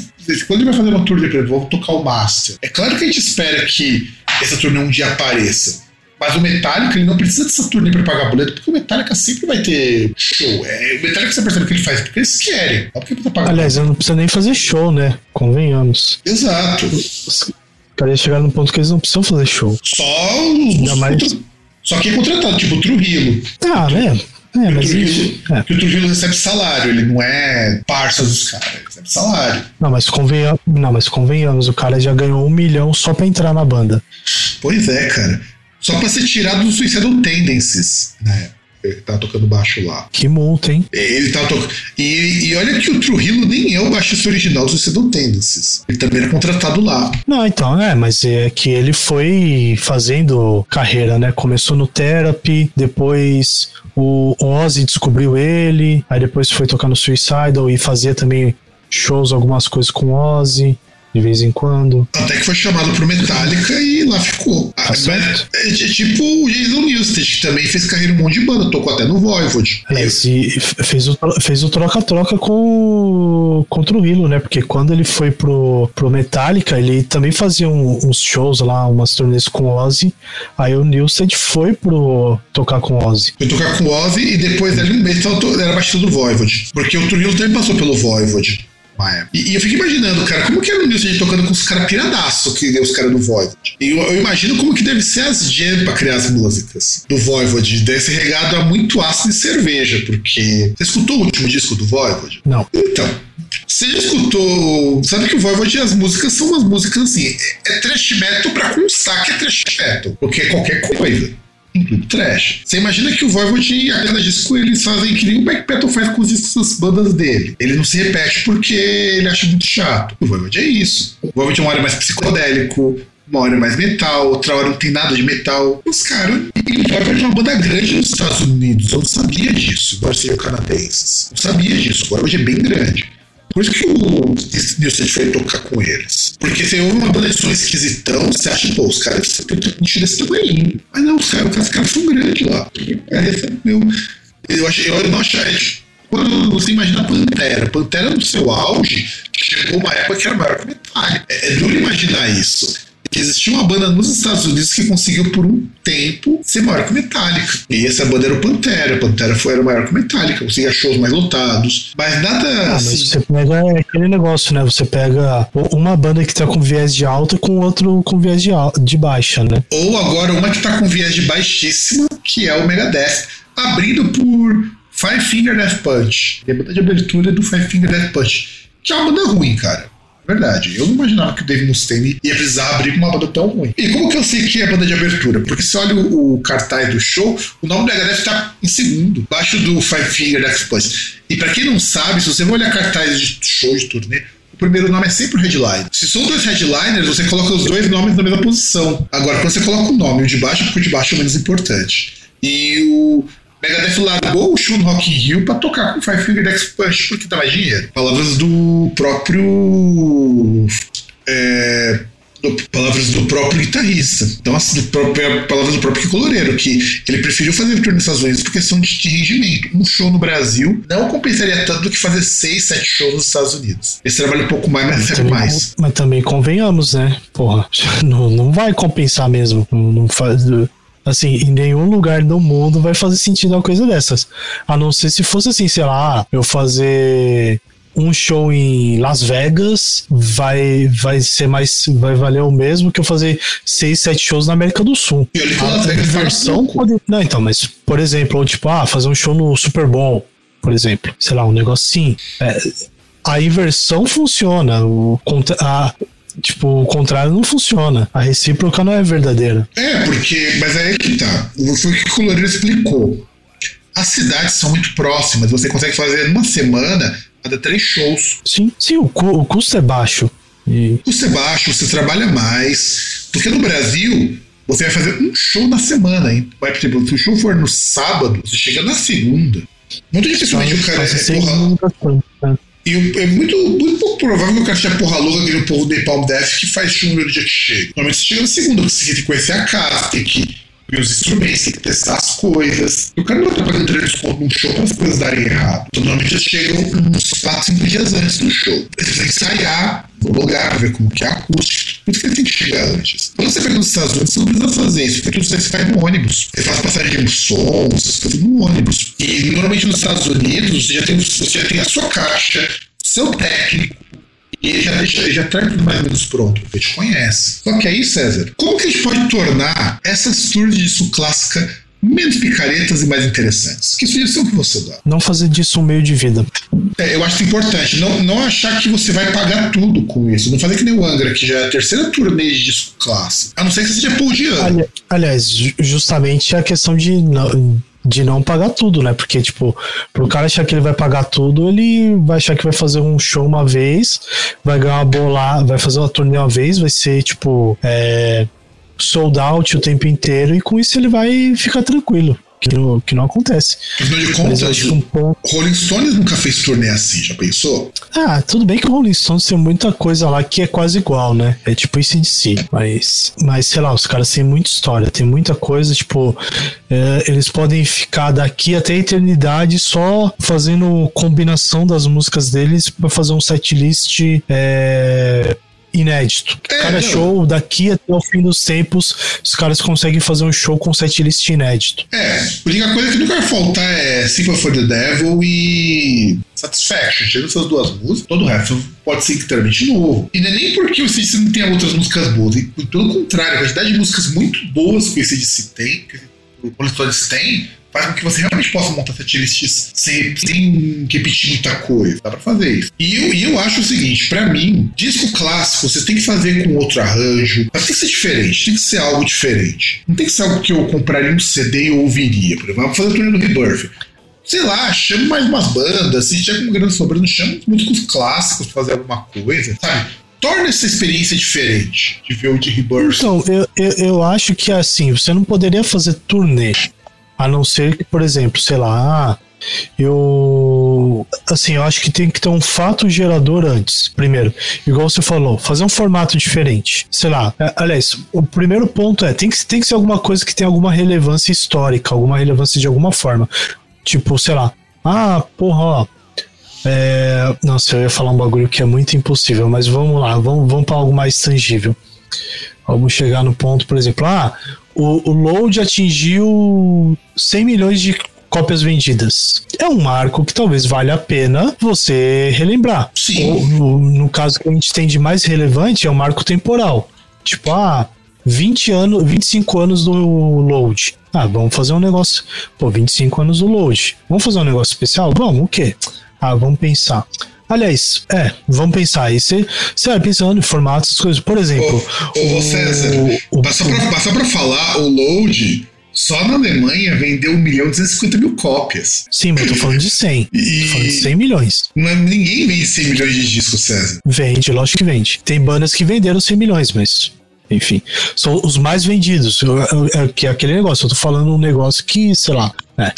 quando ele vai fazer uma turnê, por exemplo, vamos tocar o Master. É claro que a gente espera que essa turnê um dia apareça. Mas o Metallica, ele não precisa dessa turnê para pagar boleto, porque o Metallica sempre vai ter show. É, o Metallica você percebe que ele faz porque eles querem. Não porque pagar Aliás, eu não precisa nem fazer show, né? Convenhamos. Exato. Os caras chegaram no ponto que eles não precisam fazer show. Só. Ainda mais... Só que é contratado, tipo o Trujillo. Ah, né? É, mas o Trujillo, isso, é. o Trujillo recebe salário, ele não é parça dos caras, ele recebe salário. Não, mas convenhamos, não, mas convenhamos, o cara já ganhou um milhão só pra entrar na banda. Pois é, cara. Só pra ser tirado do Suicidal Tendencies, né? Ele tava tocando baixo lá. Que multa, hein? Ele tava tocando. E, e olha que o Trujillo nem é o baixista original do Suicidal Tendencies. Ele também era contratado lá. Não, então, é, mas é que ele foi fazendo carreira, né? Começou no Therapy, depois o Ozzy descobriu ele, aí depois foi tocar no Suicidal e fazia também shows, algumas coisas com Ozzy de vez em quando. Até que foi chamado pro Metallica e lá ficou. Tá Ah, certo. é, é tipo o Jason Newsted, que também fez carreira um monte de banda, tocou até no Voivod. Aliás, e f- fez o, fez o troca-troca com, com o Trujillo, né? Porque quando ele foi pro, pro Metallica, ele também fazia um- uns shows lá, umas turnês com o Ozzy. Aí o Nilsted foi pro tocar com o Ozzy. Foi tocar com o Ozzy e depois dali um mês era baixista do Voivod. Porque o Trujillo também passou pelo Voivod. Uma época. E, e eu fico imaginando, cara, como que era o Nilson tocando com os caras piradaço que deu os caras do Voivod. E eu, eu imagino como que deve ser as jam pra criar as músicas do Voivod. Deve ser regado a muito ácido e cerveja, porque. Você escutou o último disco do Voivod? Não. Então, você já escutou. Sabe que o Voivod, as músicas são umas músicas assim. É trash metal pra constar que é trash metal. Porque é qualquer coisa. Trash. Você imagina que o Voivod e a cada disco eles fazem que nem o Black faz com os discos das bandas dele. Ele não se repete porque ele acha muito chato. O Voivod é isso. O Voivod é uma hora mais psicodélico, uma hora mais metal, outra hora não tem nada de metal. Os caras. O Voivod é uma banda grande nos Estados Unidos. Eu não sabia disso, sejam canadenses. Não sabia disso. O Voivod é bem grande. Por isso que o Nilson foi tocar com eles. Porque ouve uma banda de esquisitão, você acha, pô, os caras têm nicho desse tamanho. Mas não, os caras, os caras são grandes lá. É, é meu, eu, achei, eu não achei. Quando você imagina Pantera, Pantera no seu auge, chegou uma época que era maior que Metallica. É, é duro imaginar isso. Existia uma banda nos Estados Unidos que conseguiu por um tempo ser maior que o Metallica. E essa banda era o Pantera. O Pantera foi, era maior que o Metallica, conseguia shows mais lotados. Mas nada. Ah, mas assim, você pega é aquele negócio, né? Você pega uma banda que tá com viés de alta com outro com viés de, al- de baixa, né? Ou agora uma que tá com viés de baixíssima, que é o Megadeth, abrindo por Five Finger Death Punch. E a banda de abertura do Five Finger Death Punch, que é uma banda ruim, cara. Verdade. Eu não imaginava que o Dave Mustaine ia precisar abrir com uma banda tão ruim. E como que eu sei que é a banda de abertura? Porque se olha o, o cartaz do show, o nome do Megadeth tá em segundo, abaixo do Five Finger Death Punch. E pra quem não sabe, se você vai olhar cartaz de show de turnê, o primeiro nome é sempre o headliner. Se são dois headliners, você coloca os dois nomes na mesma posição. Agora, quando você coloca o nome, o de baixo, porque o de baixo é o menos importante. E o Megadeth largou o show no Rock in Rio pra tocar com Five Finger Death Punch porque dá mais dinheiro. Palavras do próprio. É, do- palavras do próprio guitarrista. Então, assim, do próprio, palavras do próprio coloreiro, que ele preferiu fazer tour nos Estados Unidos por questão de, de rendimento. Um show no Brasil não compensaria tanto do que fazer seis, sete shows nos Estados Unidos. Esse trabalha um pouco mais, mas Também- mais. Mas também convenhamos, né? Porra, não, não vai compensar mesmo. Não, não faz. Assim, em nenhum lugar do mundo vai fazer sentido uma coisa dessas. A não ser se fosse assim, sei lá, eu fazer um show em Las Vegas vai, vai ser mais. Vai valer o mesmo que eu fazer seis, sete shows na América do Sul. E que A pouco. pode. Não, então, mas, por exemplo, ou tipo, ah, fazer um show no Super Bowl, por exemplo. Sei lá, um negócio assim. É, a inversão funciona. O, a, tipo, o contrário não funciona. A recíproca não é verdadeira. É, porque. Mas é aí que tá. Foi o que o Coloreiro explicou. As cidades são muito próximas. Você consegue fazer numa semana cada três shows. Sim, sim, o, cu- o custo é baixo. E O custo é baixo, você trabalha mais. Porque no Brasil, você vai fazer um show na semana, hein? Vai, por exemplo, se o show for no sábado, você chega na segunda. Muito dificilmente o cara é porra. E é muito, muito pouco provável que o cara seja porra louca o povo de Palm Death que faz show no dia que chega. Normalmente você chega na segunda, porque você tem que conhecer a casa, tem que ver os instrumentos, tem que testar as coisas. E o cara não vai pagando 300 conto num show para as coisas darem errado. Então, normalmente eles chegam uns 4, 5 dias antes do show. Eles que ensaiar no lugar ver como que é a acústica. Por isso que ele tem que chegar antes. Quando você pega nos Estados Unidos, você não precisa fazer isso, porque você faz no ônibus. Você faz passagem de som, essas coisas no ônibus. E normalmente nos Estados Unidos, você já tem, você já tem a sua caixa, seu técnico, e já, deixa, já traz tudo mais ou menos pronto, porque te conhece. Só que aí, César, como que a gente pode tornar essas tours de disco clássica menos picaretas e mais interessantes? Que sugestão que você dá? Não fazer disso um meio de vida. É, eu acho importante. Não, não achar que você vai pagar tudo com isso. Não fazer que nem o Angra, que já é a terceira turnê de disco clássico. A não ser que você seja Paul Diano. Ali- aliás, ju- justamente a questão de não, de não pagar tudo, né? Porque, tipo, pro cara achar que ele vai pagar tudo, ele vai achar que vai fazer um show uma vez, vai ganhar uma bola, vai fazer uma turnê uma vez, vai ser, tipo, é, sold out o tempo inteiro, e com isso ele vai ficar tranquilo. Que não, que não acontece. Afinal de contas, um. Rolling Stones nunca fez turnê assim, já pensou? Ah, tudo bem que o Rolling Stones tem muita coisa lá que é quase igual, né? É tipo isso em si. Mas, mas sei lá, os caras têm muita história, tem muita coisa, tipo, é, eles podem ficar daqui até a eternidade só fazendo combinação das músicas deles pra fazer um setlist é, inédito. É, Cada show, daqui até o fim dos tempos, os caras conseguem fazer um show com setlist inédito. É, a única coisa que nunca vai faltar é Sympathy for the Devil e Satisfaction. Tirando essas duas músicas, todo o resto pode ser inteiramente novo. E não é nem porque o ACDC não tem outras músicas boas, e pelo contrário, a quantidade de músicas muito boas que o ACDC tem, que o Rolling Stones tem, faz com que você realmente possa montar setlists sem, sem repetir muita coisa. Dá pra fazer isso. E eu, eu acho o seguinte, pra mim, disco clássico você tem que fazer com outro arranjo, mas tem que ser diferente, tem que ser algo diferente. Não tem que ser algo que eu compraria um CD e ouviria. Por exemplo, fazer o turnê do Rebirth. Sei lá, chama mais umas bandas, se tiver com grana sobrando, chama músicos clássicos pra fazer alguma coisa, sabe? Torna essa experiência diferente de ver o de Rebirth. Então, eu, eu, eu acho que assim, você não poderia fazer turnê. A não ser que, por exemplo, sei lá, ah, eu. Assim, eu acho que tem que ter um fato gerador antes. Primeiro, igual você falou, fazer um formato diferente. Sei lá, é, aliás, o primeiro ponto é: tem que, tem que ser alguma coisa que tenha alguma relevância histórica, alguma relevância de alguma forma. Tipo, sei lá, ah, porra, ó. É, nossa, eu ia falar um bagulho que é muito impossível, mas vamos lá, vamos, vamos para algo mais tangível. Vamos chegar no ponto, por exemplo, ah, o, o Load atingiu 100 milhões de cópias vendidas. É um marco que talvez valha a pena você relembrar. Sim. No, no caso que a gente tem de mais relevante, é um marco temporal. Tipo, ah, 20 anos, 25 anos do Load. Ah, vamos fazer um negócio. Pô, 25 anos do Load. Vamos fazer um negócio especial? Vamos, o quê? Ah, vamos pensar. Aliás, é, vamos pensar. Aí você vai pensando em formatos, essas coisas. Por exemplo, Ô, ô, César, o- mas só pra, mas só pra falar, o Load só na Alemanha vendeu 1 milhão e 250 mil cópias. Sim, mas eu tô falando de 100. E- Tô falando de 100 milhões. Não é- ninguém vende 100 milhões de discos, César. Vende, lógico que vende. Tem bandas que venderam 100 milhões, mas. Enfim, são os mais vendidos. É que é aquele negócio. Eu tô falando um negócio que, sei lá, é.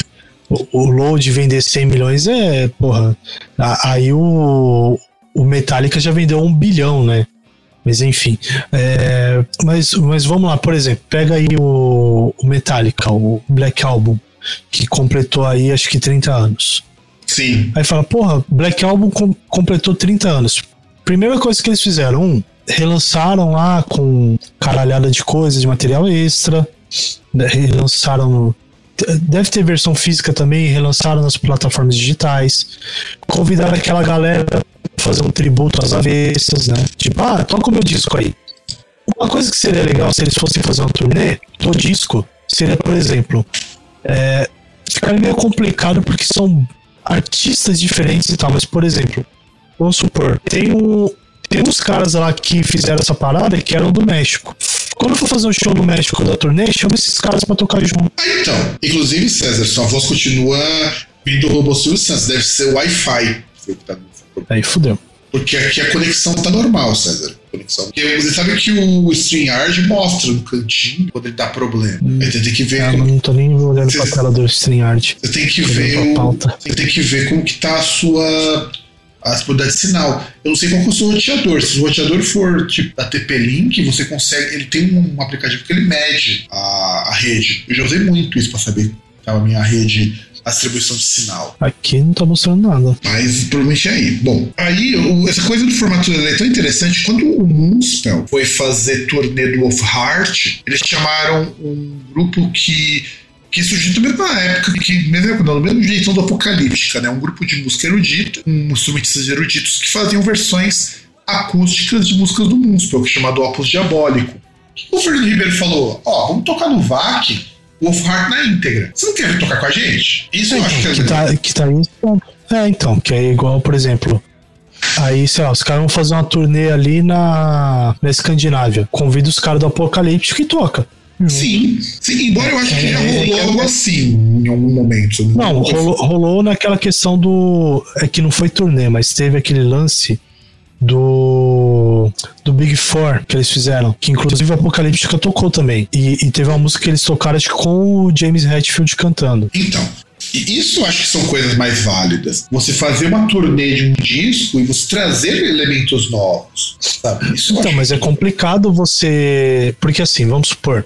O, o load vender 100 milhões é, porra. Aí o, o Metallica já vendeu um bilhão, né? Mas enfim. é, mas, mas vamos lá, por exemplo, pega aí o, o Metallica, o Black Album, que completou aí acho que 30 anos. Sim. Aí fala, porra, Black Album com- completou 30 anos. Primeira coisa que eles fizeram, um, relançaram lá com caralhada de coisa, de material extra, né, relançaram no. Deve ter versão física também, relançaram nas plataformas digitais. Convidaram aquela galera pra fazer um tributo às avessas, né? Tipo, ah, toca o meu disco aí. Uma coisa que seria legal se eles fossem fazer uma turnê do disco seria, por exemplo, é, ficaria meio complicado porque são artistas diferentes e tal, mas por exemplo, vamos supor, tem um. Tem uns caras lá que fizeram essa parada que eram do México. Quando for fazer um show no México da turnê, chama esses caras pra tocar junto. Ah, então. Inclusive, César, sua voz continua vindo do robô Silvio Santos. Deve ser Wi-Fi. Aí fudeu. Porque aqui a conexão tá normal, César. Conexão. Porque você sabe que o StreamYard mostra no cantinho quando ele dá problema. Hum. Aí você tem que ver. Ah, como- não tô nem olhando Cê- pra tela do StreamYard. Você tem que ver o. Você tem que ver como que tá a sua a disponibilidade de sinal. Eu não sei qual é o seu roteador. Se o roteador for tipo da TP-Link, você consegue. Ele tem um aplicativo que ele mede a, a rede. Eu já usei muito isso para saber qual a minha rede, a distribuição de sinal. Aqui não tá mostrando nada. Mas provavelmente é aí. Bom, aí o- essa coisa do formato é tão interessante. Quando o Moonspell foi fazer turnê do Wolf Heart, eles chamaram um grupo que. Que surgiu também na época, que mesmo no mesmo jeito do Apocalíptica, né? Um grupo de música erudita, um instrumentistas eruditos que faziam versões acústicas de músicas do Moonspell, que é chamado Opus Diabólico. O Fernando Ribeiro falou: Ó, vamos tocar no VAC, Wolf Heart na íntegra. Você não quer vir tocar com a gente? Isso eu acho que é que legal. tá, que tá aí. É, então, que é igual, por exemplo. Aí, sei lá, os caras vão fazer uma turnê ali na, na Escandinávia. Convida os caras do Apocalíptico e toca. Sim, sim, embora eu acho que já É, rolou é, algo assim em algum momento. eu Não, rolou, rolou naquela questão do. É que não foi turnê, mas teve aquele lance do. Do Big Four que eles fizeram. Que inclusive o Apocalíptica tocou também. E, e teve uma música que eles tocaram acho que com o James Hetfield cantando. Então, e isso eu acho que são coisas mais válidas. Você fazer uma turnê de um disco e você trazer elementos novos, sabe? Isso Então, mas é complicado você. Porque assim, vamos supor.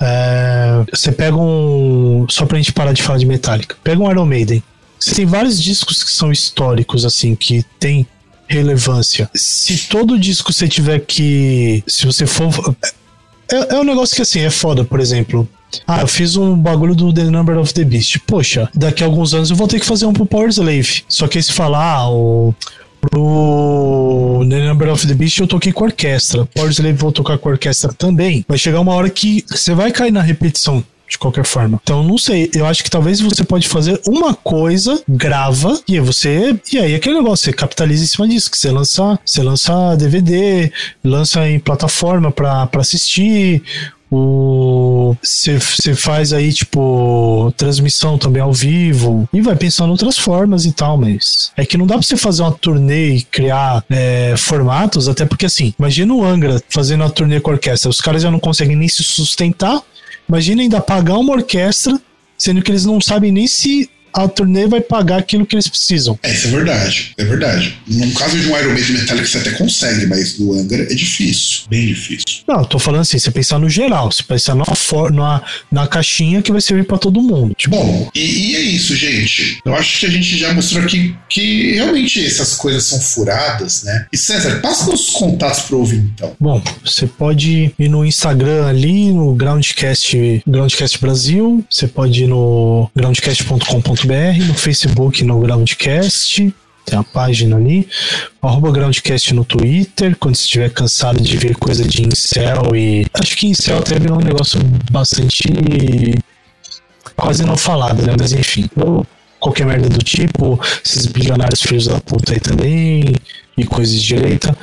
é, Você pega um. Só pra gente parar de falar de Metallica. Pega um Iron Maiden. Você tem vários discos que são históricos, assim, que tem relevância. Se todo disco você tiver que. Se você for. É, é um negócio que assim, é foda, por exemplo. Ah, eu fiz um bagulho do The Number of the Beast. Poxa, daqui a alguns anos eu vou ter que fazer um pro Power Slave. Só que se falar, ah, o. Pro The Number of the Beast eu toquei com orquestra. Power Slave vou tocar com orquestra também. Vai chegar uma hora que você vai cair na repetição. De qualquer forma. Então, não sei. Eu acho que talvez você pode fazer uma coisa, grava, e aí você. E aí aquele negócio, você capitaliza em cima disso. Que você lança, você lança DVD, lança em plataforma pra assistir. O você faz aí tipo transmissão também ao vivo. E vai pensando em outras formas e tal, mas é que não dá pra você fazer uma turnê e criar é, formatos, até porque assim, imagina o Angra fazendo uma turnê com orquestra, os caras já não conseguem nem se sustentar, imagina ainda pagar uma orquestra, sendo que eles não sabem nem se a turnê vai pagar aquilo que eles precisam. É, isso é verdade. É verdade. No caso de um Iron Maiden Metallica você até consegue, mas do Angra é difícil. Bem difícil. Não, eu tô falando assim, você pensar no geral, você pensar numa, for, numa, na caixinha que vai servir pra todo mundo. Tipo, Bom, e, e é isso, gente. Eu acho que a gente já mostrou aqui que realmente essas coisas são furadas, né? E César, passa os contatos pro ouvir, então. Bom, você pode ir no Instagram ali, no Groundcast, Groundcast Brasil, você pode ir no groundcast.com.br, no Facebook no Groundcast, tem a página ali, arroba Groundcast no Twitter, quando você estiver cansado de ver coisa de incel e... Acho que incel até virou um negócio bastante... quase não falado, né? Mas enfim, qualquer merda do tipo, esses bilionários filhos da puta aí também, e coisas de direita.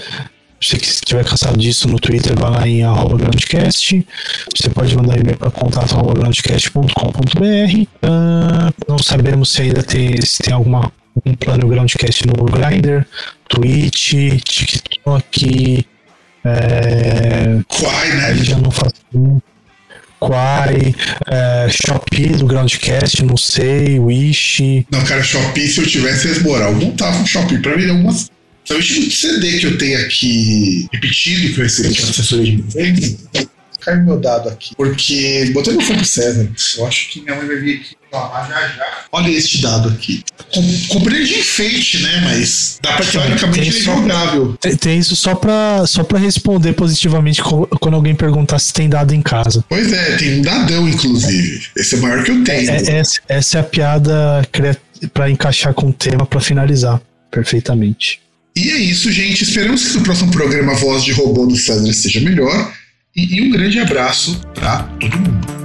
Você que estiver cansado disso no Twitter, vai lá em arroba groundcast. Você pode mandar e-mail para contato arroba groundcast.com.br. Ah, não sabemos se ainda tem, se tem alguma um plano groundcast no Grindr, Twitch, TikTok. É, Quai, né? já não faço. Quai, é, Shopee do Groundcast, não sei, Wish. Não, cara, Shopee, se eu tivesse moral, montava um Shopee pra vender algumas. Principalmente muito CD que eu tenho aqui repetido, que eu recebi de assessoria de venda. Cai meu dado aqui. Porque. Botei meu fone pro César. Eu acho que minha mãe vai vir aqui reclamar já já. Olha este dado aqui. Com- Comprei de enfeite, né? Mas dá pra teoricamente é jogável. Tem, tem isso só pra, só pra responder positivamente quando alguém perguntar se tem dado em casa. Pois é, tem um dadão, inclusive. Esse é o maior que eu tenho. É- essa, essa é a piada pra encaixar com o tema pra finalizar perfeitamente. E é isso, gente. Esperamos que no próximo programa a voz de robô do César seja melhor. E, e um grande abraço pra todo mundo.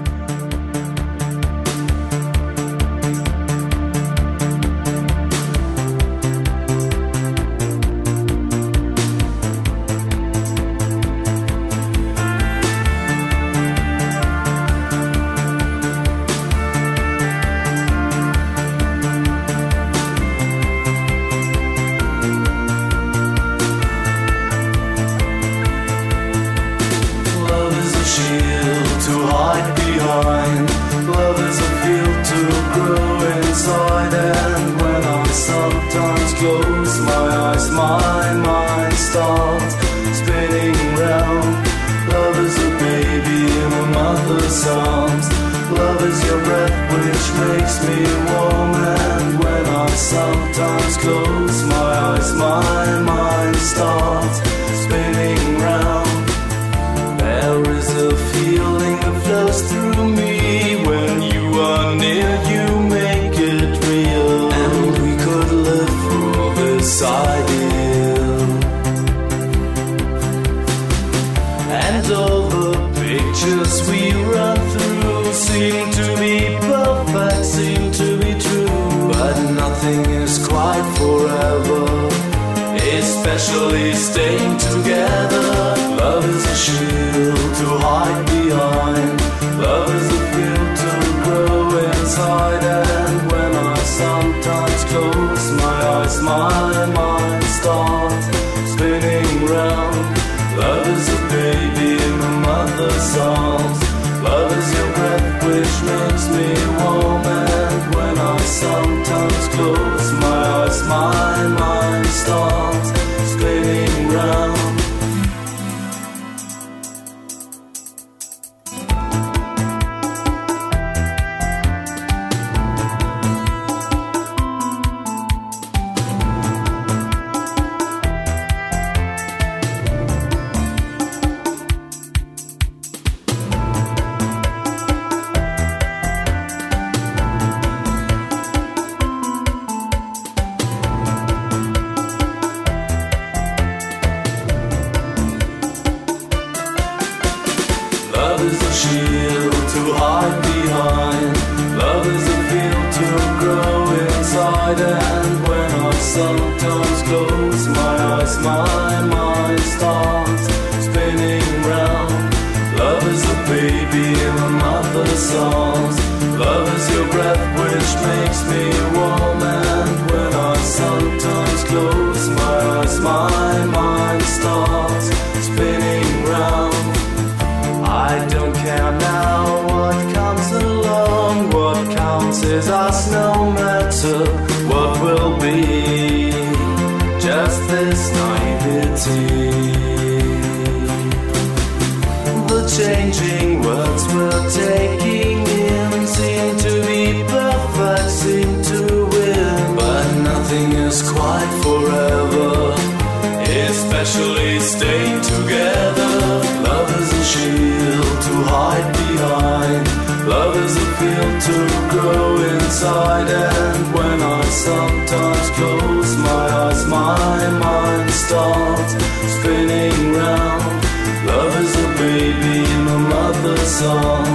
So.